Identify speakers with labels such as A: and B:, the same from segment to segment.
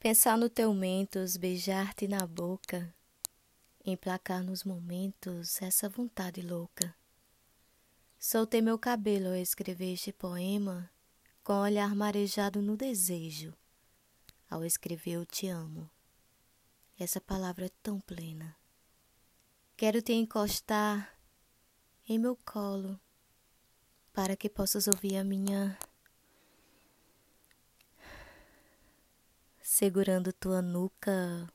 A: Pensar no teu mentos, beijar-te na boca, emplacar nos momentos essa vontade louca. Soltei meu cabelo ao escrever este poema, com o olhar marejado no desejo, ao escrever eu te amo. Essa palavra é tão plena. Quero te encostar em meu colo, para que possas ouvir a minha segurando tua nuca,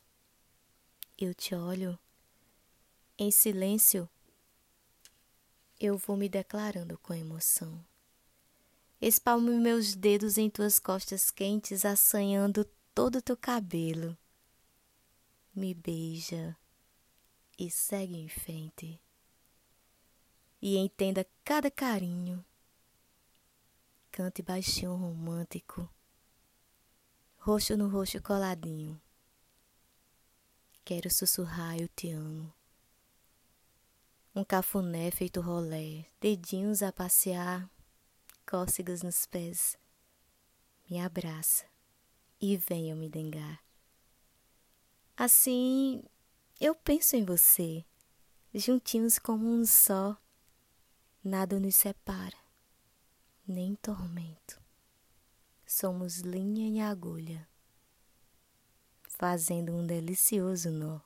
A: eu te olho. Em silêncio, eu vou me declarando com emoção. Espalmo meus dedos em tuas costas quentes, assanhando todo teu cabelo. Me beija e segue em frente. E entenda cada carinho. Cante baixinho romântico roxo no roxo coladinho. Quero sussurrar eu te amo. Um cafuné feito rolé, dedinhos a passear, cócegas nos pés. Me abraça e venha me dengar. Assim, eu penso em você, juntinhos como um só. Nada nos separa, nem tormento somos linha e agulha, fazendo um delicioso nó.